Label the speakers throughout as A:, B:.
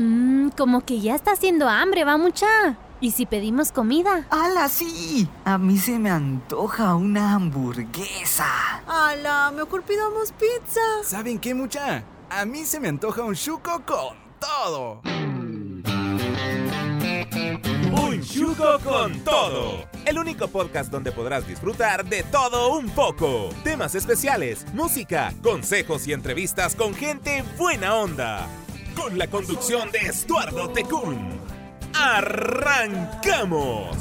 A: Mmm, como que ya está haciendo hambre, va mucha. ¿Y si pedimos comida?
B: ¡Hala, sí! A mí se me antoja una hamburguesa.
C: ¡Hala! Mejor pidamos pizza.
D: ¿Saben qué, mucha? A mí se me antoja un chuco con todo.
E: Un chuco con todo. El único podcast donde podrás disfrutar de todo un poco. Temas especiales, música, consejos y entrevistas con gente buena onda. Con la conducción de Estuardo Tecún. ¡Arrancamos!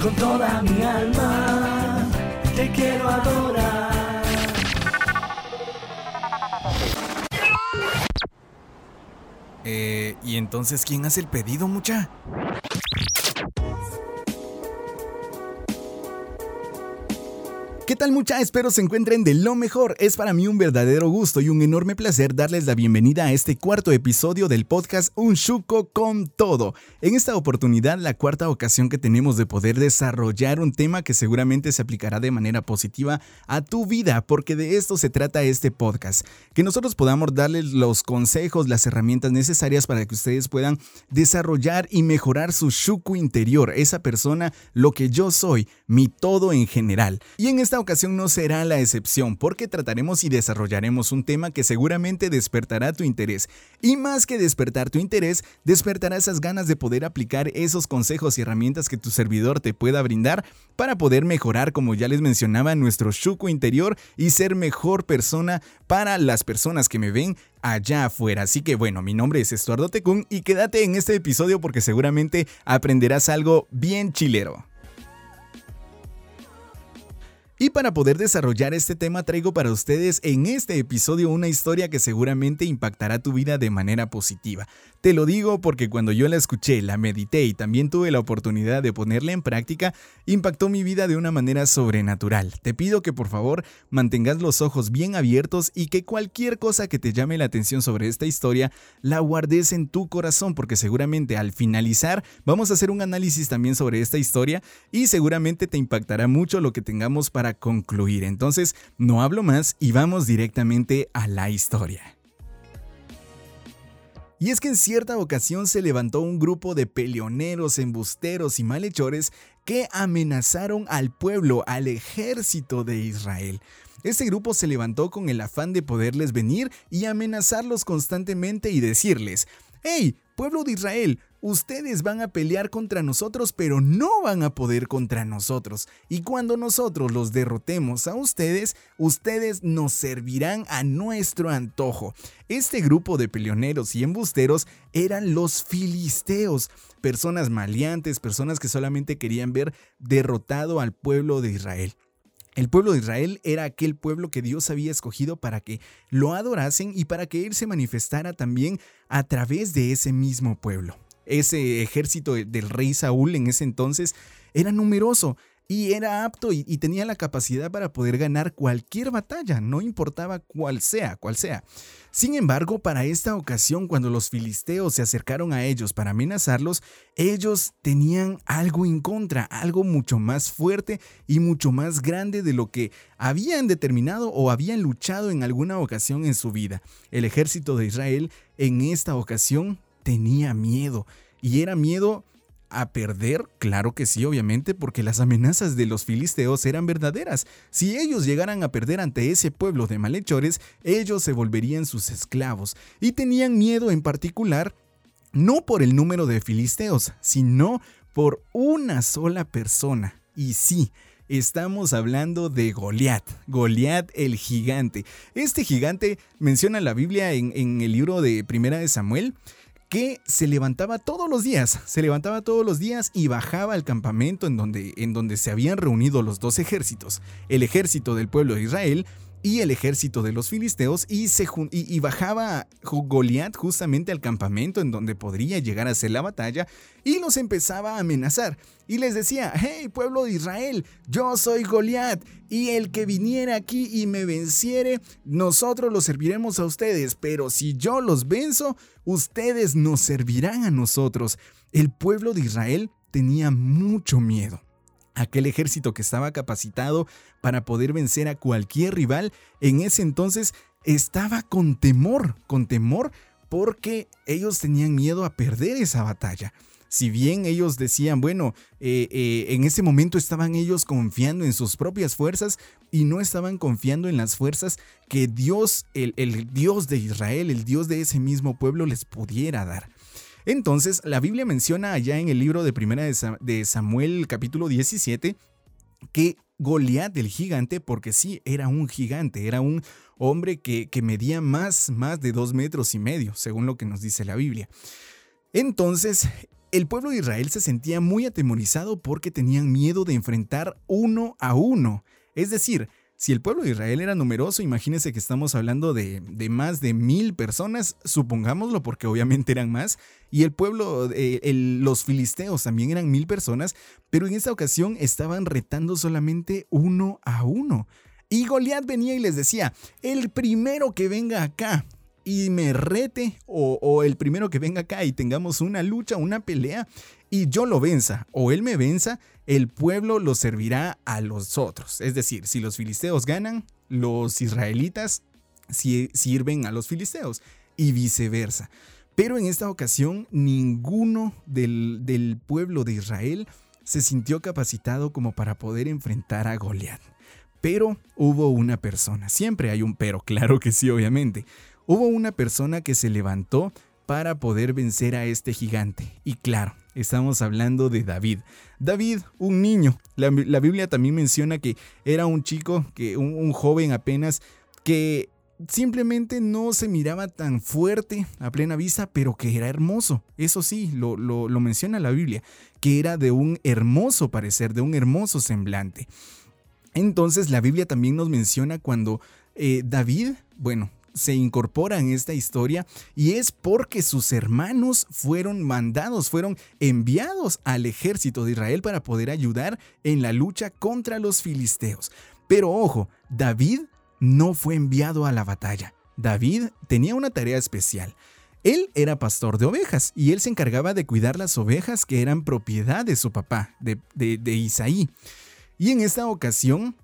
F: Con toda mi alma te quiero adorar.
D: Eh, ¿y entonces quién hace el pedido, mucha? ¿Qué tal mucha? Espero se encuentren de lo mejor. Es para mí un verdadero gusto y un enorme placer darles la bienvenida a este cuarto episodio del podcast Un Chuco con Todo. En esta oportunidad, la cuarta ocasión que tenemos de poder desarrollar un tema que seguramente se aplicará de manera positiva a tu vida, porque de esto se trata este podcast. Que nosotros podamos darles los consejos, las herramientas necesarias para que ustedes puedan desarrollar y mejorar su Chuco interior, esa persona, lo que yo soy, mi todo en general. Y en esta ocasión no será la excepción porque trataremos y desarrollaremos un tema que seguramente despertará tu interés. Y más que despertar tu interés, despertará esas ganas de poder aplicar esos consejos y herramientas que tu servidor te pueda brindar para poder mejorar, como ya les mencionaba, nuestro chuco interior y ser mejor persona para las personas que me ven allá afuera. Así que bueno, mi nombre es Estuardo Tecún y quédate en este episodio porque seguramente aprenderás algo bien chilero. Y para poder desarrollar este tema traigo para ustedes en este episodio una historia que seguramente impactará tu vida de manera positiva. Te lo digo porque cuando yo la escuché, la medité y también tuve la oportunidad de ponerla en práctica, impactó mi vida de una manera sobrenatural. Te pido que por favor mantengas los ojos bien abiertos y que cualquier cosa que te llame la atención sobre esta historia la guardes en tu corazón porque seguramente al finalizar vamos a hacer un análisis también sobre esta historia y seguramente te impactará mucho lo que tengamos para concluir. Entonces, no hablo más y vamos directamente a la historia. Y es que en cierta ocasión se levantó un grupo de peleoneros, embusteros y malhechores que amenazaron al pueblo, al ejército de Israel. Este grupo se levantó con el afán de poderles venir y amenazarlos constantemente y decirles, ¡Hey, pueblo de Israel! Ustedes van a pelear contra nosotros, pero no van a poder contra nosotros. Y cuando nosotros los derrotemos a ustedes, ustedes nos servirán a nuestro antojo. Este grupo de peleoneros y embusteros eran los filisteos, personas maleantes, personas que solamente querían ver derrotado al pueblo de Israel. El pueblo de Israel era aquel pueblo que Dios había escogido para que lo adorasen y para que Él se manifestara también a través de ese mismo pueblo. Ese ejército del rey Saúl en ese entonces era numeroso y era apto y, tenía la capacidad para poder ganar cualquier batalla, no importaba cuál sea, cuál sea. Sin embargo, para esta ocasión, cuando los filisteos se acercaron a ellos para amenazarlos, ellos tenían algo en contra, algo mucho más fuerte y mucho más grande de lo que habían determinado o habían luchado en alguna ocasión en su vida. El ejército de Israel en esta ocasión tenía miedo y era miedo a perder? Claro que sí, obviamente, porque las amenazas de los filisteos eran verdaderas. Si ellos llegaran a perder ante ese pueblo de malhechores, ellos se volverían sus esclavos. Y tenían miedo en particular, no por el número de filisteos, sino por una sola persona. Y sí, Estamos hablando de Goliat, Goliat el gigante. Este gigante menciona la Biblia en, en el libro de Primera de Samuel que se levantaba todos los días, se levantaba todos los días y bajaba al campamento en donde, en donde se habían reunido los dos ejércitos, el ejército del pueblo de Israel y el ejército de los filisteos y, se, y, bajaba Goliat justamente al campamento en donde podría llegar a ser la batalla y los empezaba a amenazar y les decía, hey pueblo de Israel, yo soy Goliat y el que viniera aquí y me venciere, nosotros los serviremos a ustedes, pero si yo los venzo, ustedes nos servirán a nosotros. El pueblo de Israel tenía mucho miedo aquel ejército que estaba capacitado para poder vencer a cualquier rival, en ese entonces estaba con temor, con temor porque ellos tenían miedo a perder esa batalla. Si bien ellos decían, bueno, eh, eh, en ese momento estaban ellos confiando en sus propias fuerzas y no estaban confiando en las fuerzas que Dios, el, Dios de Israel, el Dios de ese mismo pueblo les pudiera dar. Entonces, la Biblia menciona allá en el libro de Primera de Samuel capítulo 17 que Goliat el gigante, porque sí, era un gigante, era un hombre que, que medía más, más de dos metros y medio, según lo que nos dice la Biblia. Entonces, el pueblo de Israel se sentía muy atemorizado porque tenían miedo de enfrentar uno a uno. Es decir, si el pueblo de Israel era numeroso, imagínense que estamos hablando de, más de mil personas, supongámoslo porque obviamente eran más, y el pueblo, eh, los filisteos también eran mil personas, pero en esta ocasión estaban retando solamente uno a uno. Y Goliat venía y les decía, el primero que venga acá y me rete, o, el primero que venga acá y tengamos una lucha, una pelea, y yo lo venza, o él me venza, el pueblo lo servirá a los otros. Es decir, si los filisteos ganan, los israelitas sirven a los filisteos y viceversa. Pero en esta ocasión ninguno del, del pueblo de Israel se sintió capacitado como para poder enfrentar a Goliat. Pero hubo una persona, siempre hay un pero, claro que sí, obviamente. Hubo una persona que se levantó para poder vencer a este gigante. Y claro, Estamos hablando de David. David, un niño. La, Biblia también menciona que era un chico, que un, joven apenas, que simplemente no se miraba tan fuerte a plena vista, pero que era hermoso. Eso sí, lo, lo, menciona la Biblia, que era de un hermoso parecer, de un hermoso semblante. Entonces la Biblia también nos menciona cuando eh, David, bueno, se incorpora en esta historia y es porque sus hermanos fueron mandados, fueron enviados al ejército de Israel para poder ayudar en la lucha contra los filisteos. Pero ojo, David no fue enviado a la batalla. David tenía una tarea especial. Él era pastor de ovejas y él se encargaba de cuidar las ovejas que eran propiedad de su papá, de, de Isaí. Y en esta ocasión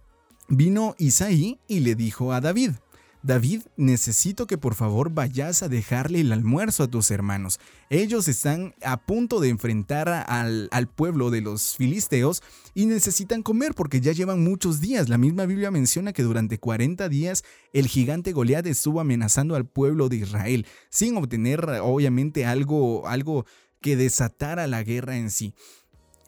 D: vino Isaí y le dijo a David, David, necesito que por favor vayas a dejarle el almuerzo a tus hermanos. Ellos están a punto de enfrentar al, pueblo de los filisteos y necesitan comer porque ya llevan muchos días. La misma Biblia menciona que durante 40 días el gigante Goliat estuvo amenazando al pueblo de Israel sin obtener obviamente algo, algo que desatara la guerra en sí.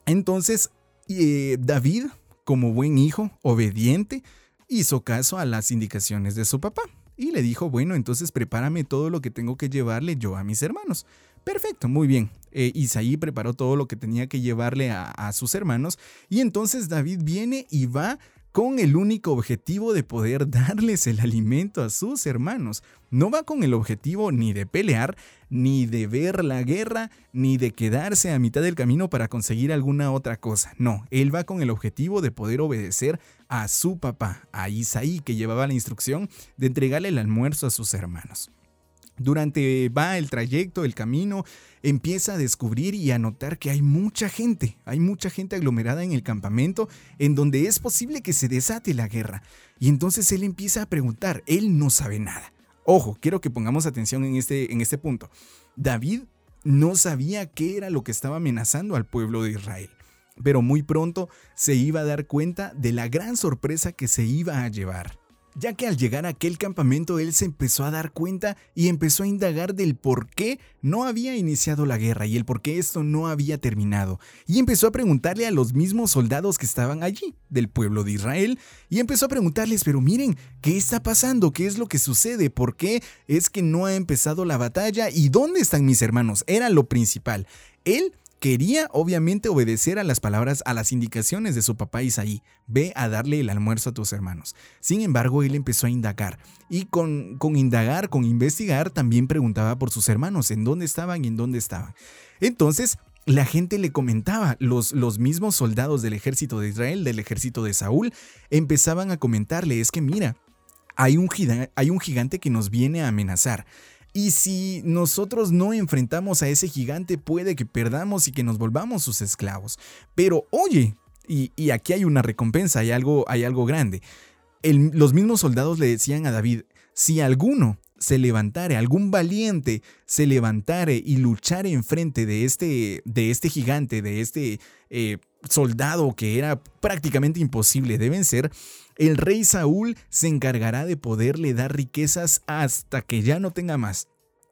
D: Entonces, eh, David, como buen hijo, obediente, hizo caso a las indicaciones de su papá y le dijo, bueno, entonces prepárame todo lo que tengo que llevarle yo a mis hermanos. Perfecto, muy bien. Eh, Isaí preparó todo lo que tenía que llevarle a, a sus hermanos y entonces David viene y va con el único objetivo de poder darles el alimento a sus hermanos. No va con el objetivo ni de pelear, ni de ver la guerra, ni de quedarse a mitad del camino para conseguir alguna otra cosa. No, él va con el objetivo de poder obedecer a su papá, a Isaí, que llevaba la instrucción de entregarle el almuerzo a sus hermanos. Durante va el trayecto, el camino, empieza a descubrir y a notar que hay mucha gente, hay mucha gente aglomerada en el campamento en donde es posible que se desate la guerra. Y entonces él empieza a preguntar, él no sabe nada. Ojo, quiero que pongamos atención en este, en este punto. David no sabía qué era lo que estaba amenazando al pueblo de Israel, pero muy pronto se iba a dar cuenta de la gran sorpresa que se iba a llevar ya que al llegar a aquel campamento él se empezó a dar cuenta y empezó a indagar del por qué no había iniciado la guerra y el por qué esto no había terminado. Y empezó a preguntarle a los mismos soldados que estaban allí, del pueblo de Israel, y empezó a preguntarles, pero miren, ¿qué está pasando? ¿Qué es lo que sucede? ¿Por qué es que no ha empezado la batalla? ¿Y dónde están mis hermanos? Era lo principal. Él Quería obviamente obedecer a las palabras, a las indicaciones de su papá Isaí. Ve a darle el almuerzo a tus hermanos. Sin embargo, él empezó a indagar. Y con, indagar, con investigar, también preguntaba por sus hermanos, en dónde estaban y en dónde estaban. Entonces, la gente le comentaba, los, los mismos soldados del ejército de Israel, del ejército de Saúl, empezaban a comentarle, es que mira, hay un gigante que nos viene a amenazar. Y si nosotros no enfrentamos a ese gigante, puede que perdamos y que nos volvamos sus esclavos. Pero oye, y, aquí hay una recompensa, hay algo, hay algo grande. los mismos soldados le decían a David, si alguno se levantare, algún valiente se levantare y luchare enfrente de este, de este gigante, de este eh, soldado que era prácticamente imposible de vencer, el rey Saúl se encargará de poderle dar riquezas hasta que ya no tenga más.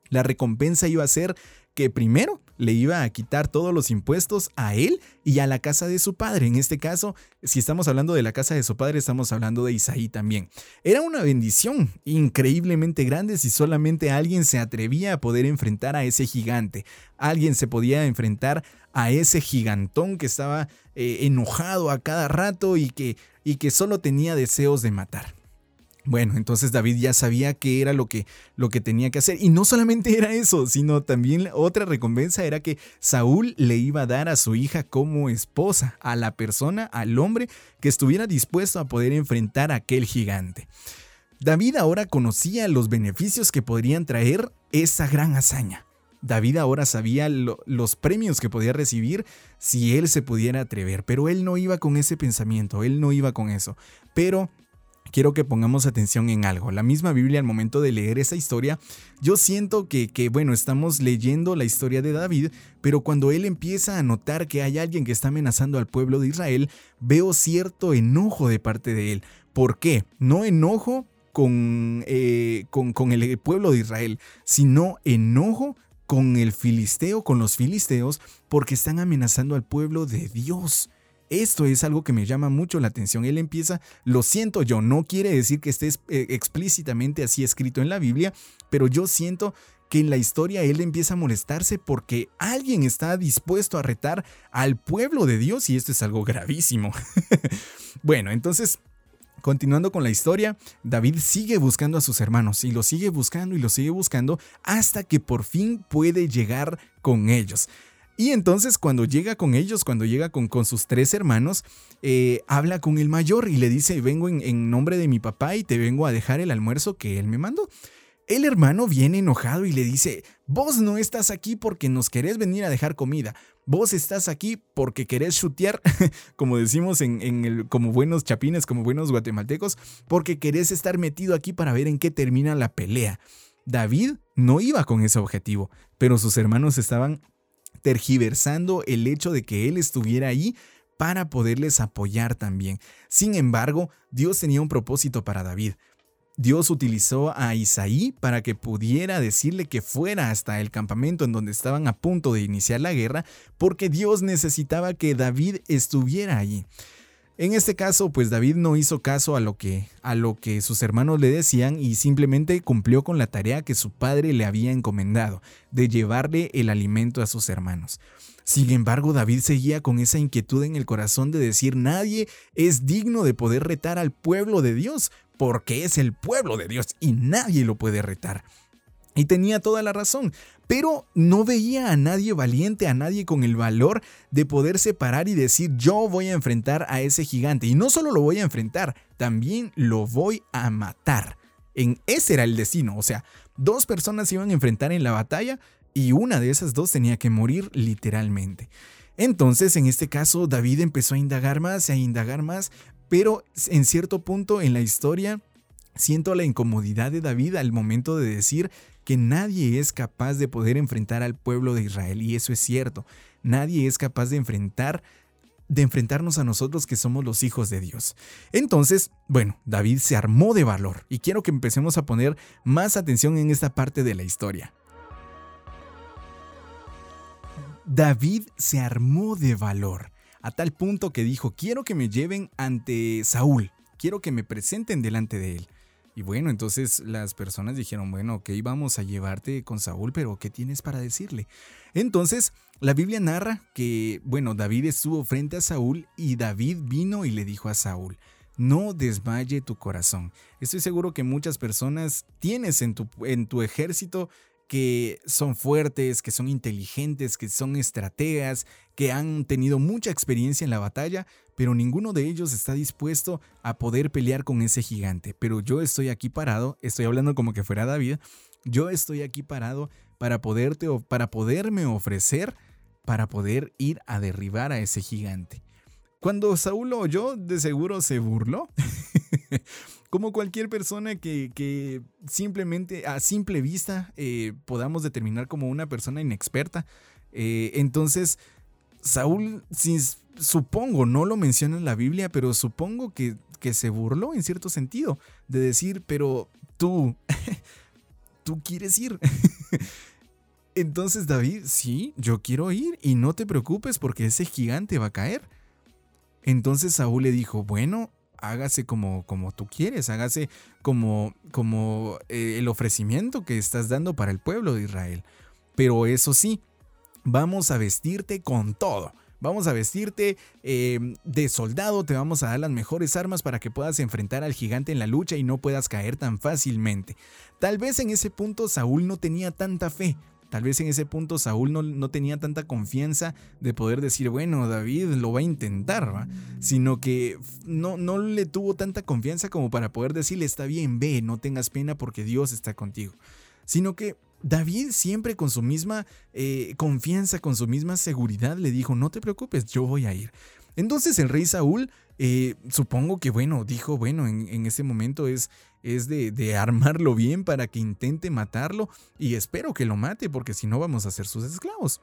D: La recompensa iba a ser que primero le iba a quitar todos los impuestos a él y a la casa de su padre. En este caso, si estamos hablando de la casa de su padre, estamos hablando de Isaí también. Era una bendición increíblemente grande si solamente alguien se atrevía a poder enfrentar a ese gigante. Alguien se podía enfrentar a ese gigantón que estaba eh, enojado a cada rato y que, y que solo tenía deseos de matar. Bueno, entonces David ya sabía qué era lo que, lo que tenía que hacer. Y no solamente era eso, sino también otra recompensa era que Saúl le iba a dar a su hija como esposa, a la persona, al hombre que estuviera dispuesto a poder enfrentar a aquel gigante. David ahora conocía los beneficios que podrían traer esa gran hazaña. David ahora sabía los premios que podía recibir si él se pudiera atrever, pero él no iba con ese pensamiento, él no iba con eso. Pero quiero que pongamos atención en algo. La misma Biblia al momento de leer esa historia, yo siento que, que, bueno, estamos leyendo la historia de David, pero cuando él empieza a notar que hay alguien que está amenazando al pueblo de Israel, veo cierto enojo de parte de él. ¿Por qué? No enojo con, eh, con, con el pueblo de Israel, sino enojo con el filisteo, con los filisteos, porque están amenazando al pueblo de Dios. Esto es algo que me llama mucho la atención. Él empieza, lo siento yo, no quiere decir que esté eh, explícitamente así escrito en la Biblia, pero yo siento que en la historia él empieza a molestarse porque alguien está dispuesto a retar al pueblo de Dios y esto es algo gravísimo. bueno, entonces Continuando con la historia, David sigue buscando a sus hermanos y lo sigue buscando y lo sigue buscando hasta que por fin puede llegar con ellos. Y entonces cuando llega con ellos, cuando llega con, sus tres hermanos, eh, habla con el mayor y le dice, vengo en, en nombre de mi papá y te vengo a dejar el almuerzo que él me mandó. El hermano viene enojado y le dice, vos no estás aquí porque nos querés venir a dejar comida, vos estás aquí porque querés chutear, como decimos en, en, el, como buenos chapines, como buenos guatemaltecos, porque querés estar metido aquí para ver en qué termina la pelea. David no iba con ese objetivo, pero sus hermanos estaban tergiversando el hecho de que él estuviera ahí para poderles apoyar también. Sin embargo, Dios tenía un propósito para David. Dios utilizó a Isaí para que pudiera decirle que fuera hasta el campamento en donde estaban a punto de iniciar la guerra, porque Dios necesitaba que David estuviera allí. En este caso, pues David no hizo caso a lo que a lo que sus hermanos le decían y simplemente cumplió con la tarea que su padre le había encomendado, de llevarle el alimento a sus hermanos. Sin embargo, David seguía con esa inquietud en el corazón de decir, nadie es digno de poder retar al pueblo de Dios, porque es el pueblo de Dios y nadie lo puede retar. Y tenía toda la razón, pero no veía a nadie valiente, a nadie con el valor de poder separar y decir yo voy a enfrentar a ese gigante. Y no solo lo voy a enfrentar, también lo voy a matar. En ese era el destino, o sea, dos personas se iban a enfrentar en la batalla y una de esas dos tenía que morir literalmente. Entonces, en este caso, David empezó a indagar más, a indagar más, pero en cierto punto en la historia siento la incomodidad de David al momento de decir que nadie es capaz de poder enfrentar al pueblo de Israel y eso es cierto. Nadie es capaz de enfrentar de enfrentarnos a nosotros que somos los hijos de Dios. Entonces, bueno, David se armó de valor y quiero que empecemos a poner más atención en esta parte de la historia. David se armó de valor a tal punto que dijo, quiero que me lleven ante Saúl, quiero que me presenten delante de él. Y bueno, entonces las personas dijeron, bueno, ok, vamos a llevarte con Saúl, pero ¿qué tienes para decirle? Entonces, la Biblia narra que, bueno, David estuvo frente a Saúl y David vino y le dijo a Saúl, no desmaye tu corazón. Estoy seguro que muchas personas tienes en tu, en tu ejército que son fuertes, que son inteligentes, que son estrategas, que han tenido mucha experiencia en la batalla, pero ninguno de ellos está dispuesto a poder pelear con ese gigante. Pero yo estoy aquí parado, estoy hablando como que fuera David, yo estoy aquí parado para poderte para poderme ofrecer para poder ir a derribar a ese gigante. Cuando Saúl lo oyó, de seguro se burló. Como cualquier persona que, simplemente a simple vista eh, podamos determinar como una persona inexperta. Eh, entonces, Saúl, supongo, no lo menciona en la Biblia, pero supongo que, que se burló en cierto sentido de decir, pero tú, tú quieres ir. Entonces David, sí, yo quiero ir y no te preocupes porque ese gigante va a caer. Entonces Saúl le dijo, bueno, hágase como, como tú quieres, hágase como, como eh, el ofrecimiento que estás dando para el pueblo de Israel. Pero eso sí, vamos a vestirte con todo. Vamos a vestirte em, de soldado, te vamos a dar las mejores armas para que puedas enfrentar al gigante en la lucha y no puedas caer tan fácilmente. Tal vez en ese punto Saúl no tenía tanta fe, Tal vez en ese punto Saúl no, tenía tanta confianza de poder decir, bueno, David lo va a intentar, ¿va? sino que no, no le tuvo tanta confianza como para poder decirle, está bien, ve, no tengas pena porque Dios está contigo. Sino que David siempre con su misma eh, confianza, con su misma seguridad, le dijo, no te preocupes, yo voy a ir. Entonces el rey Saúl, eh, supongo que bueno, dijo, bueno, en, en ese momento es, es de, armarlo bien para que intente matarlo y espero que lo mate porque si no vamos a ser sus esclavos.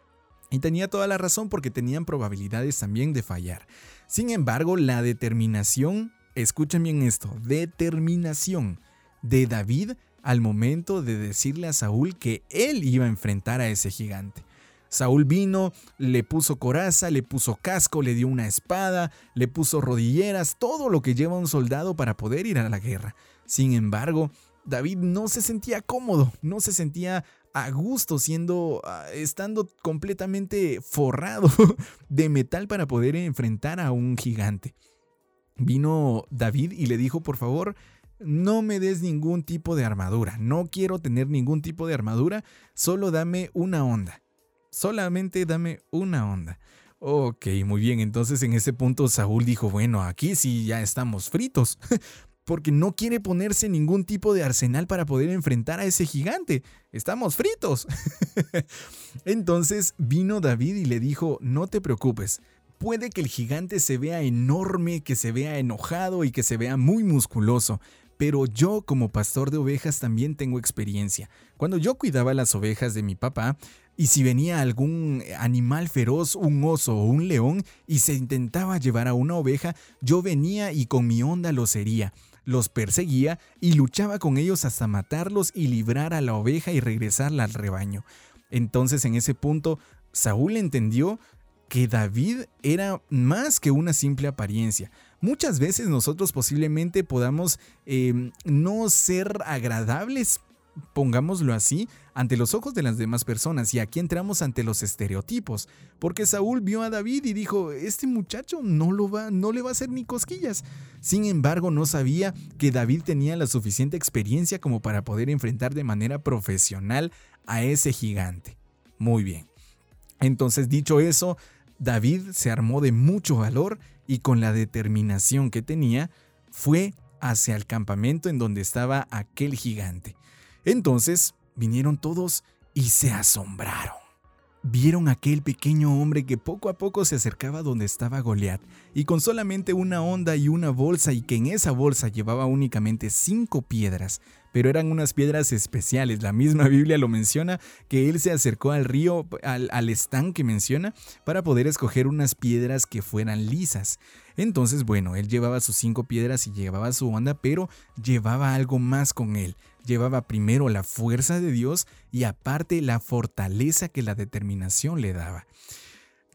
D: Y tenía toda la razón porque tenían probabilidades también de fallar. Sin embargo, la determinación, escuchen bien esto, determinación de David al momento de decirle a Saúl que él iba a enfrentar a ese gigante. Saúl vino, le puso coraza, le puso casco, le dio una espada, le puso rodilleras, todo lo que lleva un soldado para poder ir a la guerra. Sin embargo, David no se sentía cómodo, no se sentía a gusto siendo ah, estando completamente forrado de metal para poder enfrentar a un gigante. Vino David y le dijo, "Por favor, no me des ningún tipo de armadura. No quiero tener ningún tipo de armadura, solo dame una onda. Solamente dame una onda." Ok, muy bien. Entonces en ese punto Saúl dijo, bueno, aquí sí ya estamos fritos, porque no quiere ponerse ningún tipo de arsenal para poder enfrentar a ese gigante. Estamos fritos. Entonces vino David y le dijo, no te preocupes. Puede que el gigante se vea enorme, que se vea enojado y que se vea muy musculoso, pero yo como pastor de ovejas también tengo experiencia. Cuando yo cuidaba las ovejas de mi papá, y si venía algún animal feroz, un oso o un león, y se intentaba llevar a una oveja, yo venía y con mi onda los hería los perseguía y luchaba con ellos hasta matarlos y librar a la oveja y regresarla al rebaño. Entonces en ese punto Saúl entendió que David era más que una simple apariencia. Muchas veces nosotros posiblemente podamos em, no ser agradables pongámoslo así, ante los ojos de las demás personas. Y aquí entramos ante los estereotipos, porque Saúl vio a David y dijo, este muchacho no, lo va, no le va a hacer ni cosquillas. Sin embargo, no sabía que David tenía la suficiente experiencia como para poder enfrentar de manera profesional a ese gigante. Muy bien. Entonces, dicho eso, David se armó de mucho valor y con la determinación que tenía, fue hacia el campamento en donde estaba aquel gigante. Entonces vinieron todos y se asombraron. Vieron aquel pequeño hombre que poco a poco se acercaba donde estaba Goliat, y con solamente una onda y una bolsa, y que en esa bolsa llevaba únicamente cinco piedras, pero eran unas piedras especiales. La misma Biblia lo menciona, que él se acercó al río, al, estanque menciona, para poder escoger unas piedras que fueran lisas. Entonces, bueno, él llevaba sus cinco piedras y llevaba su onda, pero llevaba algo más con él llevaba primero la fuerza de Dios y aparte la fortaleza que la determinación le daba.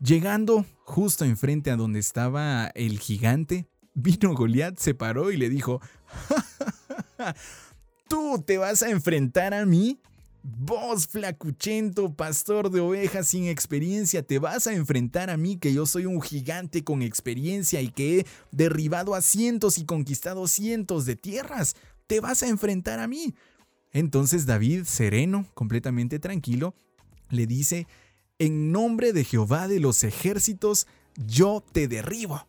D: Llegando justo enfrente a donde estaba el gigante, vino Goliat, se paró y le dijo, ¿tú te vas a enfrentar a mí? Vos, flacuchento, pastor de ovejas sin experiencia, te vas a enfrentar a mí que yo soy un gigante con experiencia y que he derribado a cientos y conquistado cientos de tierras te vas a enfrentar a mí. Entonces David, sereno, completamente tranquilo, le dice, en nombre de Jehová de los ejércitos, yo te derribo.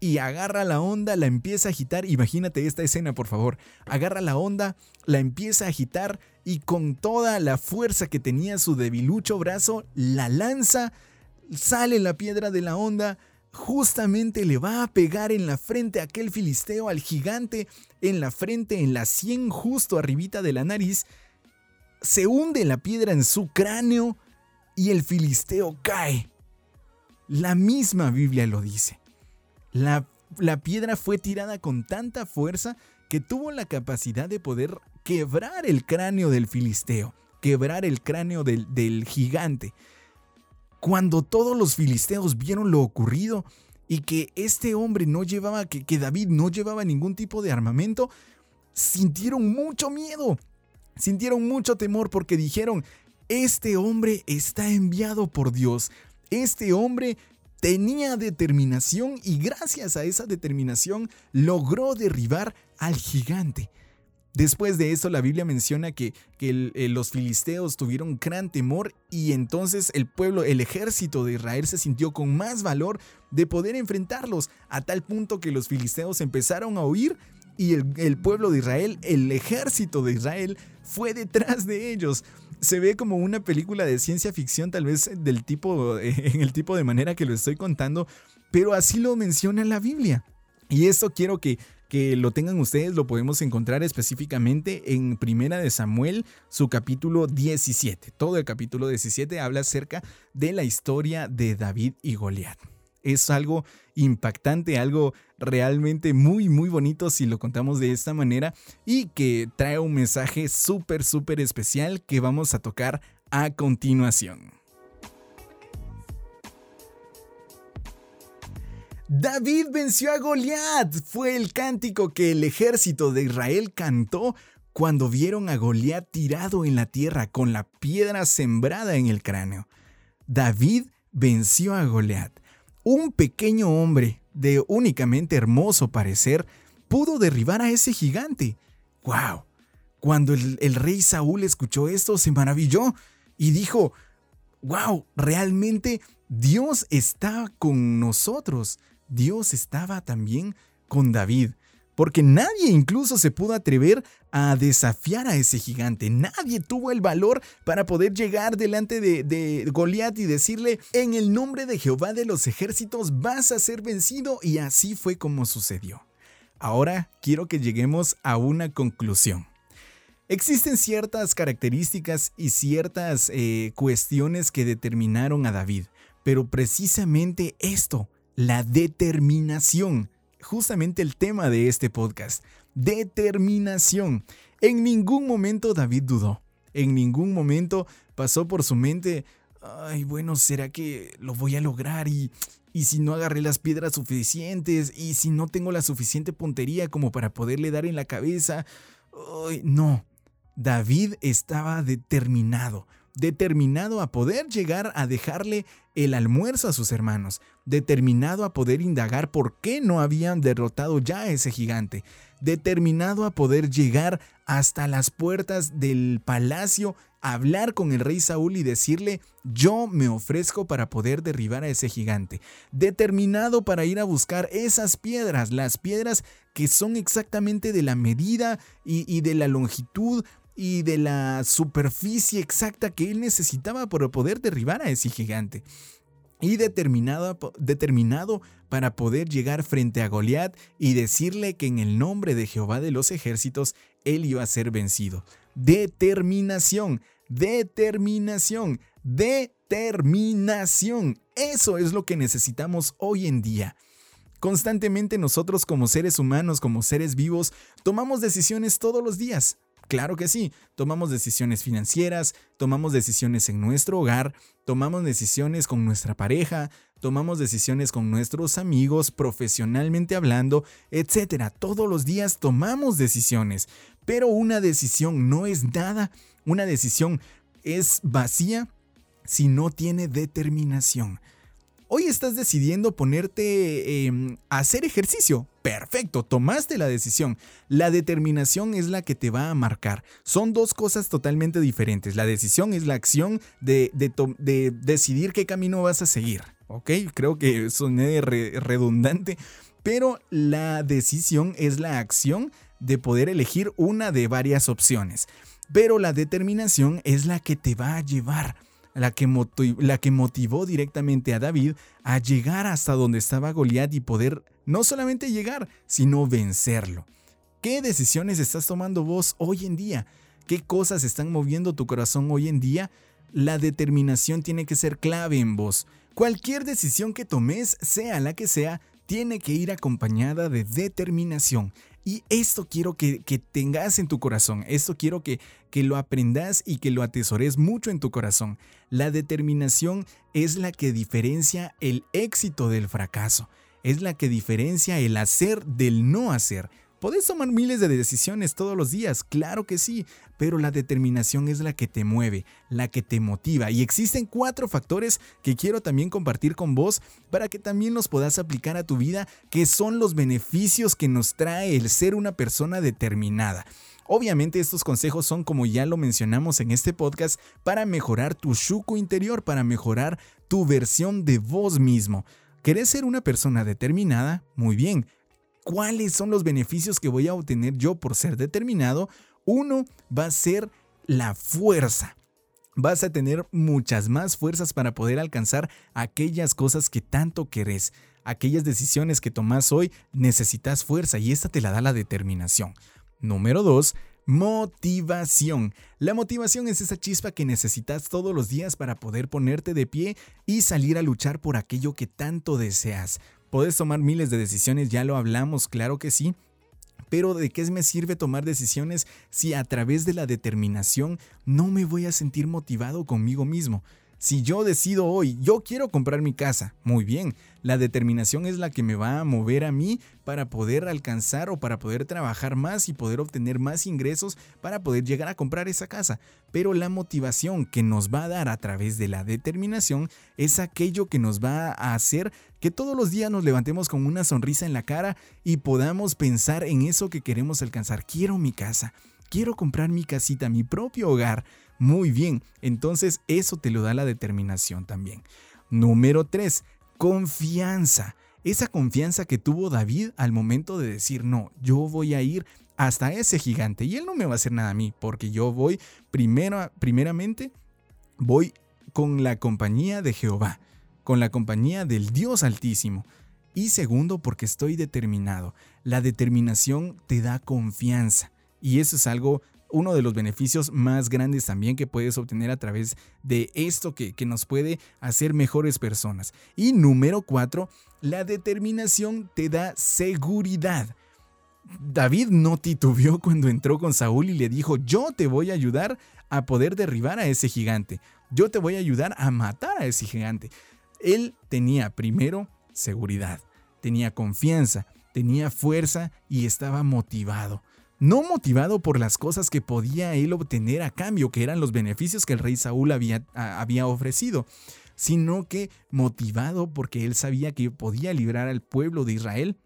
D: Y agarra la onda, la empieza a agitar. Imagínate esta escena, por favor. Agarra la onda, la empieza a agitar y con toda la fuerza que tenía su debilucho brazo, la lanza, sale la piedra de la onda, justamente le va a pegar en la frente a aquel filisteo, al gigante, en la frente, en la sien, justo arribita de la nariz. Se hunde la piedra en su cráneo y el filisteo cae. La misma Biblia lo dice. La, la piedra fue tirada con tanta fuerza que tuvo la capacidad de poder quebrar el cráneo del filisteo, quebrar el cráneo del, del gigante. Cuando todos los filisteos vieron lo ocurrido y que este hombre no llevaba, que, David no llevaba ningún tipo de armamento, sintieron mucho miedo, sintieron mucho temor porque dijeron, este hombre está enviado por Dios, este hombre tenía determinación y gracias a esa determinación logró derribar al gigante. Después de eso, la Biblia menciona que, que eh, los filisteos tuvieron gran temor y entonces el pueblo, el ejército de Israel se sintió con más valor de poder enfrentarlos, a tal punto que los filisteos empezaron a huir y el, pueblo de Israel, el ejército de Israel, fue detrás de ellos. Se ve como una película de ciencia ficción, tal vez del tipo, en el tipo de manera que lo estoy contando, pero así lo menciona la Biblia. Y esto quiero que que lo tengan ustedes, lo podemos encontrar específicamente en Primera de Samuel, su capítulo 17. Todo el capítulo 17 habla acerca de la historia de David y Goliat. Es algo impactante, algo realmente muy, muy bonito si lo contamos de esta manera y que trae un mensaje súper, súper especial que vamos a tocar a continuación. David venció a Goliat. Fue el cántico que el ejército de Israel cantó cuando vieron a Goliat tirado en la tierra con la piedra sembrada en el cráneo. David venció a Goliat. Un pequeño hombre de únicamente hermoso parecer pudo derribar a ese gigante. ¡Wow! Cuando el, el rey Saúl escuchó esto, se maravilló y dijo, ¡Wow! Realmente Dios está con nosotros. Dios estaba también con David, porque nadie incluso se pudo atrever a desafiar a ese gigante. Nadie tuvo el valor para poder llegar delante de, Goliat y decirle, en el nombre de Jehová de los ejércitos vas a ser vencido, y así fue como sucedió. Ahora quiero que lleguemos a una conclusión. Existen ciertas características y ciertas eh, cuestiones que determinaron a David, pero precisamente esto la determinación. Justamente el tema de este podcast. Determinación. En ningún momento David dudó. En ningún momento pasó por su mente, ay, bueno, ¿será que lo voy a lograr? Y, y si no agarré las piedras suficientes, y si no tengo la suficiente puntería como para poderle dar en la cabeza. No, David estaba determinado determinado a poder llegar a dejarle el almuerzo a sus hermanos, determinado a poder indagar por qué no habían derrotado ya a ese gigante, determinado a poder llegar hasta las puertas del palacio, hablar con el rey Saúl y decirle, yo me ofrezco para poder derribar a ese gigante, determinado para ir a buscar esas piedras, las piedras que son exactamente de la medida y, y de la longitud y de la superficie exacta que él necesitaba para poder derribar a ese gigante. Y determinado, determinado para poder llegar frente a Goliat y decirle que en el nombre de Jehová de los ejércitos él iba a ser vencido. Determinación, determinación, determinación. Eso es lo que necesitamos hoy en día. Constantemente nosotros como seres humanos, como seres vivos, tomamos decisiones todos los días. Claro que sí, tomamos decisiones financieras, tomamos decisiones en nuestro hogar, tomamos decisiones con nuestra pareja, tomamos decisiones con nuestros amigos, profesionalmente hablando, etc. Todos los días tomamos decisiones, pero una decisión no es nada, una decisión es vacía si no tiene determinación. Hoy estás decidiendo ponerte em, a hacer ejercicio. Perfecto, tomaste la decisión. La determinación es la que te va a marcar. Son dos cosas totalmente diferentes. La decisión es la acción de, decidir qué camino vas a seguir. ¿Ok? Creo que soné redundante. Pero la decisión es la acción de poder elegir una de varias opciones. Pero la determinación es la que te va a llevar la que, la que motivó directamente a David a llegar hasta donde estaba Goliat y poder no solamente llegar, sino vencerlo. ¿Qué decisiones estás tomando vos hoy en día? ¿Qué cosas están moviendo tu corazón hoy en día? La determinación tiene que ser clave en vos. Cualquier decisión que tomes, sea la que sea, tiene que ir acompañada de determinación. Y esto quiero que, tengas en tu corazón, esto quiero que, lo aprendas y que lo atesores mucho en tu corazón. La determinación es la que diferencia el éxito del fracaso, es la que diferencia el hacer del no hacer. Podés tomar miles de decisiones todos los días, claro que sí, pero la determinación es la que te mueve, la que te motiva. Y existen cuatro factores que quiero también compartir con vos para que también los puedas aplicar a tu vida, que son los beneficios que nos trae el ser una persona determinada. Obviamente estos consejos son, como ya lo mencionamos en este podcast, para mejorar tu shuko interior, para mejorar tu versión de vos mismo. ¿Querés ser una persona determinada? Muy bien cuáles son los beneficios que voy a obtener yo por ser determinado, uno va a ser la fuerza. Vas a tener muchas más fuerzas para poder alcanzar aquellas cosas que tanto querés. Aquellas decisiones que tomas hoy necesitas fuerza y esta te la da la determinación. Número 2. Motivación. La motivación es esa chispa que necesitas todos los días para poder ponerte de pie y salir a luchar por aquello que tanto deseas. Puedes tomar miles de decisiones, ya lo hablamos, claro que sí. Pero ¿de qué me sirve tomar decisiones si a través de la determinación no me voy a sentir motivado conmigo mismo? Si yo decido hoy, yo quiero comprar mi casa, muy bien, la determinación es la que me va a mover a mí para poder alcanzar o para poder trabajar más y poder obtener más ingresos para poder llegar a comprar esa casa. Pero la motivación que nos va a dar a través de la determinación es aquello que nos va a hacer que todos los días nos levantemos con una sonrisa en la cara y podamos pensar en eso que queremos alcanzar. Quiero mi casa, quiero comprar mi casita, mi propio hogar. Muy bien, entonces eso te lo da la determinación también. Número 3, confianza. Esa confianza que tuvo David al momento de decir, no, yo voy a ir hasta ese gigante y él no me va a hacer nada a mí, porque yo voy, primero, primeramente, voy con la compañía de Jehová, con la compañía del Dios Altísimo. Y segundo, porque estoy determinado. La determinación te da confianza. Y eso es algo uno de los beneficios más grandes también que puedes obtener a través de esto que, nos puede hacer mejores personas. Y número cuatro, la determinación te da seguridad. David no titubeó cuando entró con Saúl y le dijo, yo te voy a ayudar a poder derribar a ese gigante. Yo te voy a ayudar a matar a ese gigante. Él tenía primero seguridad, tenía confianza, tenía fuerza y estaba motivado no motivado por las cosas que podía él obtener a cambio, que eran los beneficios que el rey Saúl había, había ofrecido, sino que motivado porque él sabía que podía librar al pueblo de Israel,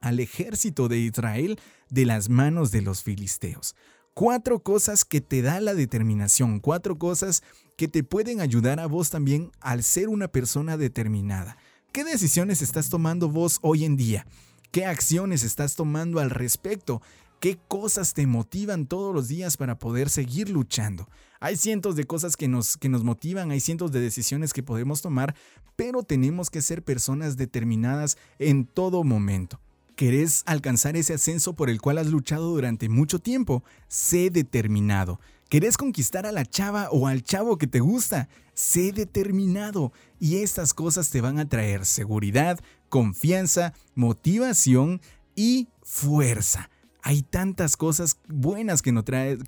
D: al ejército de Israel, de las manos de los filisteos. Cuatro cosas que te da la determinación, cuatro cosas que te pueden ayudar a vos también al ser una persona determinada. ¿Qué decisiones estás tomando vos hoy en día? ¿Qué acciones estás tomando al respecto? ¿Qué cosas te motivan todos los días para poder seguir luchando? Hay cientos de cosas que nos, que nos motivan, hay cientos de decisiones que podemos tomar, pero tenemos que ser personas determinadas en todo momento. ¿Querés alcanzar ese ascenso por el cual has luchado durante mucho tiempo? Sé determinado. ¿Querés conquistar a la chava o al chavo que te gusta? Sé determinado. Y estas cosas te van a traer seguridad, confianza, motivación y fuerza. Hay tantas cosas buenas que nos trae,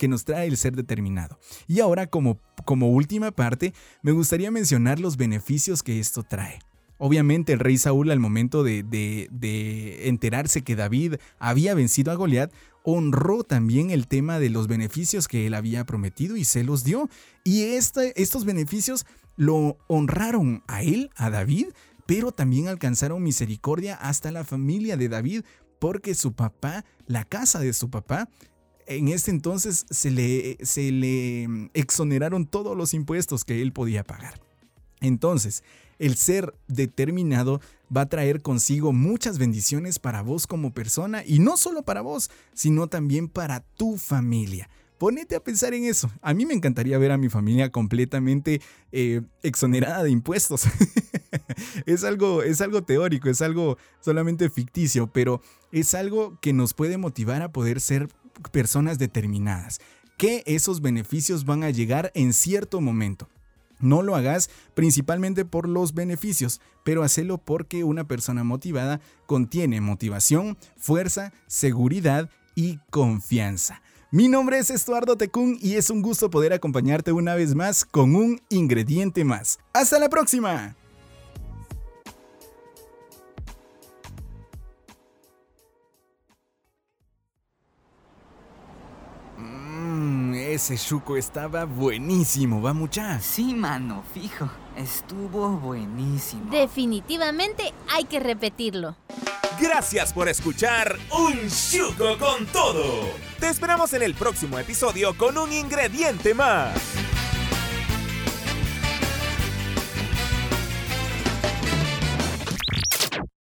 D: el ser determinado. Y ahora como, última parte, me gustaría mencionar los beneficios que esto trae. Obviamente el rey Saúl al momento de, de, enterarse que David había vencido a Goliat, honró también el tema de los beneficios que él había prometido y se los dio. Y estos beneficios lo honraron a él, a David, pero también alcanzaron misericordia hasta la familia de David porque su papá, la casa de su papá, en ese entonces se le, se le mm, exoneraron todos los impuestos que él podía pagar. Entonces, el ser determinado va a traer consigo muchas bendiciones para vos como persona y no solo para vos, sino también para tu familia. Ponete a pensar en eso. A mí me encantaría ver a mi familia completamente eh, exonerada de impuestos. es, algo, es algo teórico, es algo solamente ficticio, pero es algo que nos puede motivar a poder ser personas determinadas. Que esos beneficios van a llegar en cierto momento. No lo hagas principalmente por los beneficios, pero hacelo porque una persona motivada contiene motivación, fuerza, seguridad y confianza. Mi nombre es Estuardo Tecún y es un gusto poder acompañarte una vez más con un ingrediente más. ¡Hasta la próxima! Mmm, ese chuco estaba buenísimo, va mucha.
B: Sí, mano, fijo. Estuvo buenísimo.
A: Definitivamente hay que repetirlo.
E: Gracias por escuchar Un Chuco con Todo. Te esperamos en el próximo episodio con un ingrediente más.